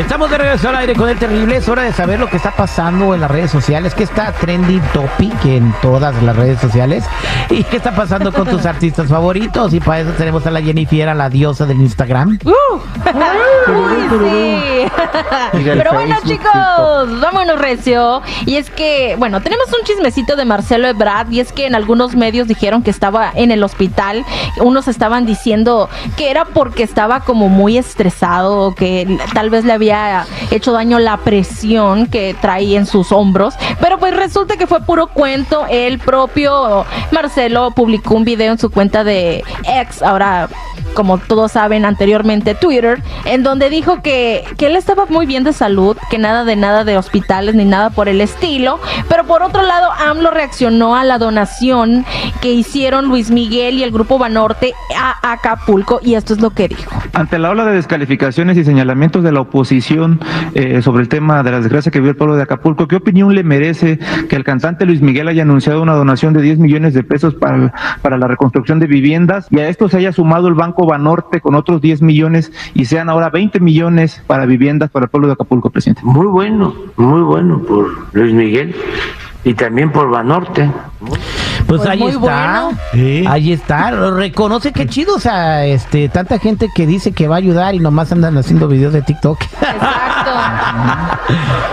Estamos de regreso al aire con el terrible. Es hora de saber lo que está pasando en las redes sociales. ¿Qué está trending topic en todas las redes sociales? ¿Y qué está pasando con tus artistas favoritos? Y para eso tenemos a la Jennifer, la diosa del Instagram. Uh. Uy, sí. Pero bueno, chicos, vámonos recio. Y es que, bueno, tenemos un chismecito de Marcelo Ebrard. Y es que en algunos medios dijeron que estaba en el hospital. Unos estaban diciendo que era porque estaba como muy estresado, que tal vez le había hecho daño la presión que traía en sus hombros. Pero pues resulta que fue puro cuento. El propio Marcelo publicó un video en su cuenta de ex, ahora como todos saben anteriormente Twitter, en donde dijo que, que él estaba muy bien de salud, que nada de nada de hospitales ni nada por el estilo. Pero por otro lado, AMLO reaccionó a la donación que hicieron Luis Miguel y el grupo Banorte a Acapulco y esto es lo que dijo. Ante la ola de descalificaciones y señalamientos de la oposición eh, sobre el tema de la desgracia que vivió el pueblo de Acapulco, ¿qué opinión le merece que el cantante Luis Miguel haya anunciado una donación de 10 millones de pesos para, para la reconstrucción de viviendas y a esto se haya sumado el Banco Banorte con otros 10 millones y sean ahora 20 millones para viviendas para el pueblo de Acapulco, presidente? Muy bueno, muy bueno por Luis Miguel y también por Banorte. Pues, Pues ahí muy está. bueno. Ahí está. Reconoce que chido. O sea, este, tanta gente que dice que va a ayudar y nomás andan haciendo videos de TikTok. Exacto.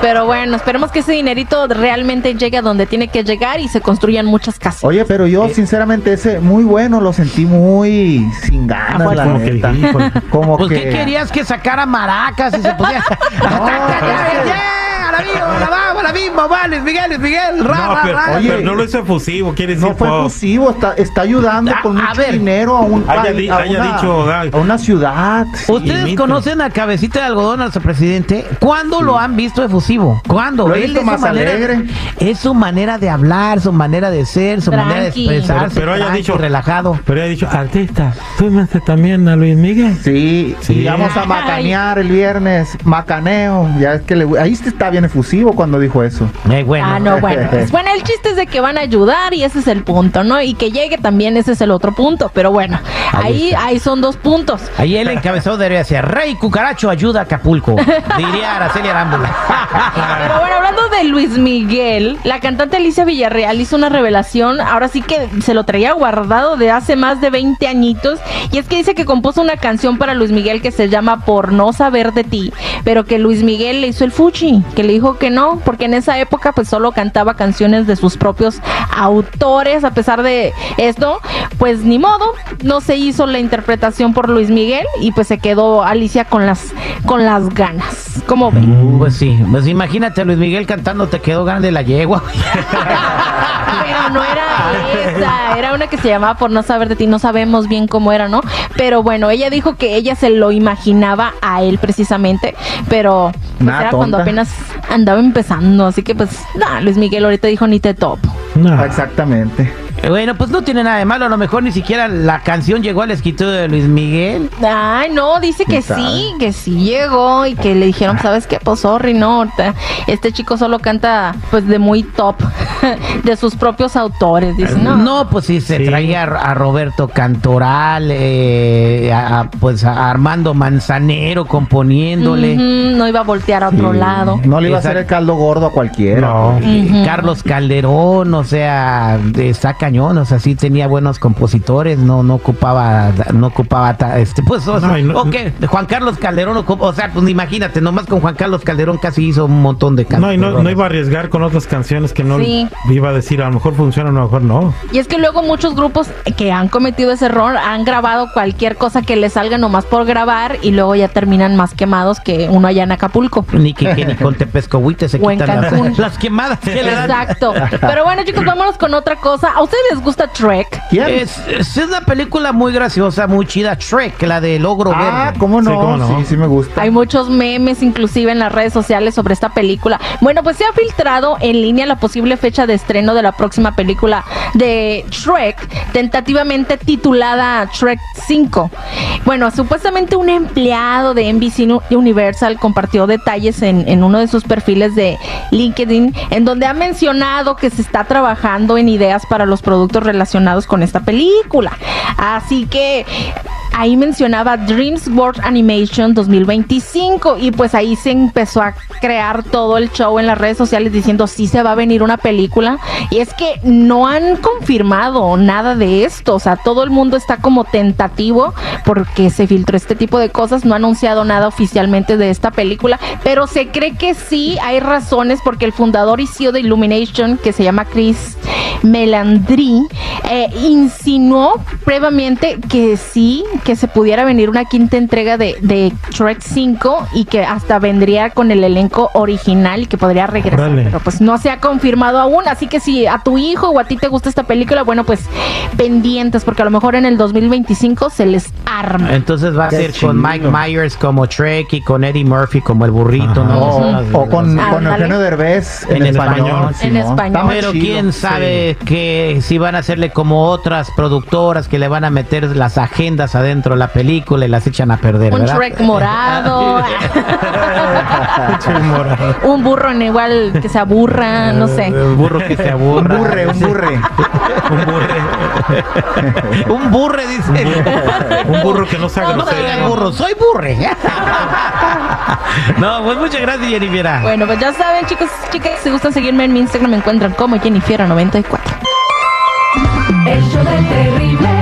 Pero bueno, esperemos que ese dinerito realmente llegue a donde tiene que llegar y se construyan muchas casas. Oye, pero Eh, yo sinceramente ese muy bueno, lo sentí muy sin ganas, fuerza. la Como que, neta. Como Pues, que ¿qué querías que sacara maracas y se pusiera? ¡A la misma, a la vamos, a la misma, va, Luis Miguel, Luis Miguel, ra, No, ra, pero, ra. Oye, pero no lo hizo efusivo, quiere decir no fue efusivo, está, está ayudando A- con a mucho ver. dinero a un Haya país, a, haya una, dicho, ah, a una ciudad. ¿Ustedes conocen a Cabecita de Algodón, al presidente? ¿Cuándo lo han visto efusivo? ¿Cuándo? Lo he Él su más manera- alegre. Es su manera de hablar, su manera de ser, su manera de Tranqui. expresarse, Pero- pero haya tranqui, dicho- relajado. Pero he dicho, artista, súmense también a Luis Miguel. Sí, Sí. y vamos a macanear el viernes, macaneo, ya es que le, ahí sí está bien efusivo cuando dijo eso. Eh, bueno. Ah, no, bueno. Pues, bueno, el chiste es de que van a ayudar y ese es el punto, ¿no? Y que llegue también, ese es el otro punto. Pero bueno, Ahí ahí, son dos puntos. Ahí el encabezado debería ser Rey Cucaracho ayuda a Acapulco. Diría Araceli Arámbula. Pero bueno, hablando de Luis Miguel, la cantante Alicia Villarreal hizo una revelación, ahora sí que se lo traía guardado de hace más de 20 añitos, y es que dice que compuso una canción para Luis Miguel que se llama Por no saber de ti, pero que Luis Miguel le hizo el fuchi, que le dijo que no, porque en esa época pues solo cantaba canciones de sus propios autores, a pesar de esto, pues ni modo, no se hizo la interpretación por Luis Miguel y pues se quedó Alicia con las con las ganas. ¿Cómo ven? Pues sí, pues imagínate a Luis Miguel cantando Te quedó grande la yegua. Pero no era esa, era una que se llamaba Por no saber de ti, no sabemos bien cómo era, ¿no? Pero bueno, ella dijo que ella se lo imaginaba a él precisamente, pero pues, Nah, era cuando apenas andaba empezando, así que pues, nah, Luis Miguel ahorita dijo ni te topo. No. Exactamente. Eh, Bueno, pues no tiene nada de malo, a lo mejor ni siquiera la canción llegó al escritorio de Luis Miguel. Ay, no, dice que sí, que sí llegó y que le dijeron, ¿sabes qué? Pues sorry, no, este chico solo canta pues de muy top, de sus propios autores, dice, no. No, pues sí, se Sí. traía a Roberto Cantoral, eh, a, a, pues a Armando Manzanero componiéndole. No iba a voltear a otro Sí. lado. No le iba a hacer el caldo gordo a cualquiera. No. Carlos Calderón, o sea, está cañón, o sea, sí tenía buenos compositores, no no ocupaba no ocupaba ta- este pues o sea, No, no- ok, Juan Carlos Calderón ocupa- o sea, pues imagínate, nomás con Juan Carlos Calderón casi hizo un montón de No, canciones. y no, no iba a arriesgar con otras canciones que no Sí. iba a decir, a lo mejor funciona, a lo mejor no. Y es que luego muchos grupos que han cometido ese error han grabado cualquier cosa que les salga nomás por grabar y luego ya terminan más quemados que uno allá en Acapulco. Ni que, que ni con Tepescohuite se O quitan las, las quemadas que le dan. Exacto. Pero bueno, chicos, vámonos con otra cosa. ¿A ustedes les gusta Trek? ¿Quién? Es, es una película muy graciosa, muy chida, Shrek, la del ogro ah, verde. ¿cómo no? Sí, cómo no. Sí, sí me gusta. Hay muchos memes inclusive en las redes sociales sobre esta película. Bueno, pues se ha filtrado en línea la posible fecha de estreno de la próxima película de Shrek, tentativamente titulada Shrek 5. Bueno, supuestamente un empleado de NBC Universal compartió detalles en, en uno de sus perfiles de LinkedIn en donde ha mencionado que se está trabajando en ideas para los productos relacionados con esta película. Así que ahí mencionaba Dreams World Animation 2025 y pues ahí se empezó a crear todo el show en las redes sociales diciendo sí se va a venir una película y es que no han confirmado nada de esto, o sea, todo el mundo está como tentativo porque se filtró este tipo de cosas, no ha anunciado nada oficialmente de esta película, pero se cree que sí hay razones porque el fundador y CEO de Illumination que se llama Chris Melandri eh, insinuó previamente que sí, que se pudiera venir una quinta entrega de, de Shrek 5 y que hasta vendría con el elenco original y que podría regresar. Pero pues no se ha confirmado aún. Así que si a tu hijo o a ti te gusta esta película, bueno, pues pendientes, porque a lo mejor en el 2025 se les arma. Entonces va a ser con Mike Myers como Shrek y con Eddie Murphy como el burrito, Ajá. ¿no? O, con. Eugenio Derbez en, En español. español. En español. Pero quién sabe que si van a hacerle como otras productoras que le van a meter las agendas adentro de la película y las echan a perder, Un ¿verdad? Shrek morado, un burro en igual que se aburra, no sé. El burro que se Un aburra. burre, un burre. Un burre. Un burre, dice. Un burro que no sea No grosero. burro, soy burre. no, pues muchas gracias, Jennifer. Bueno, pues ya saben, chicos, chicas, si gustan seguirme en mi Instagram, me encuentran como Jennifer94. El show del terrible.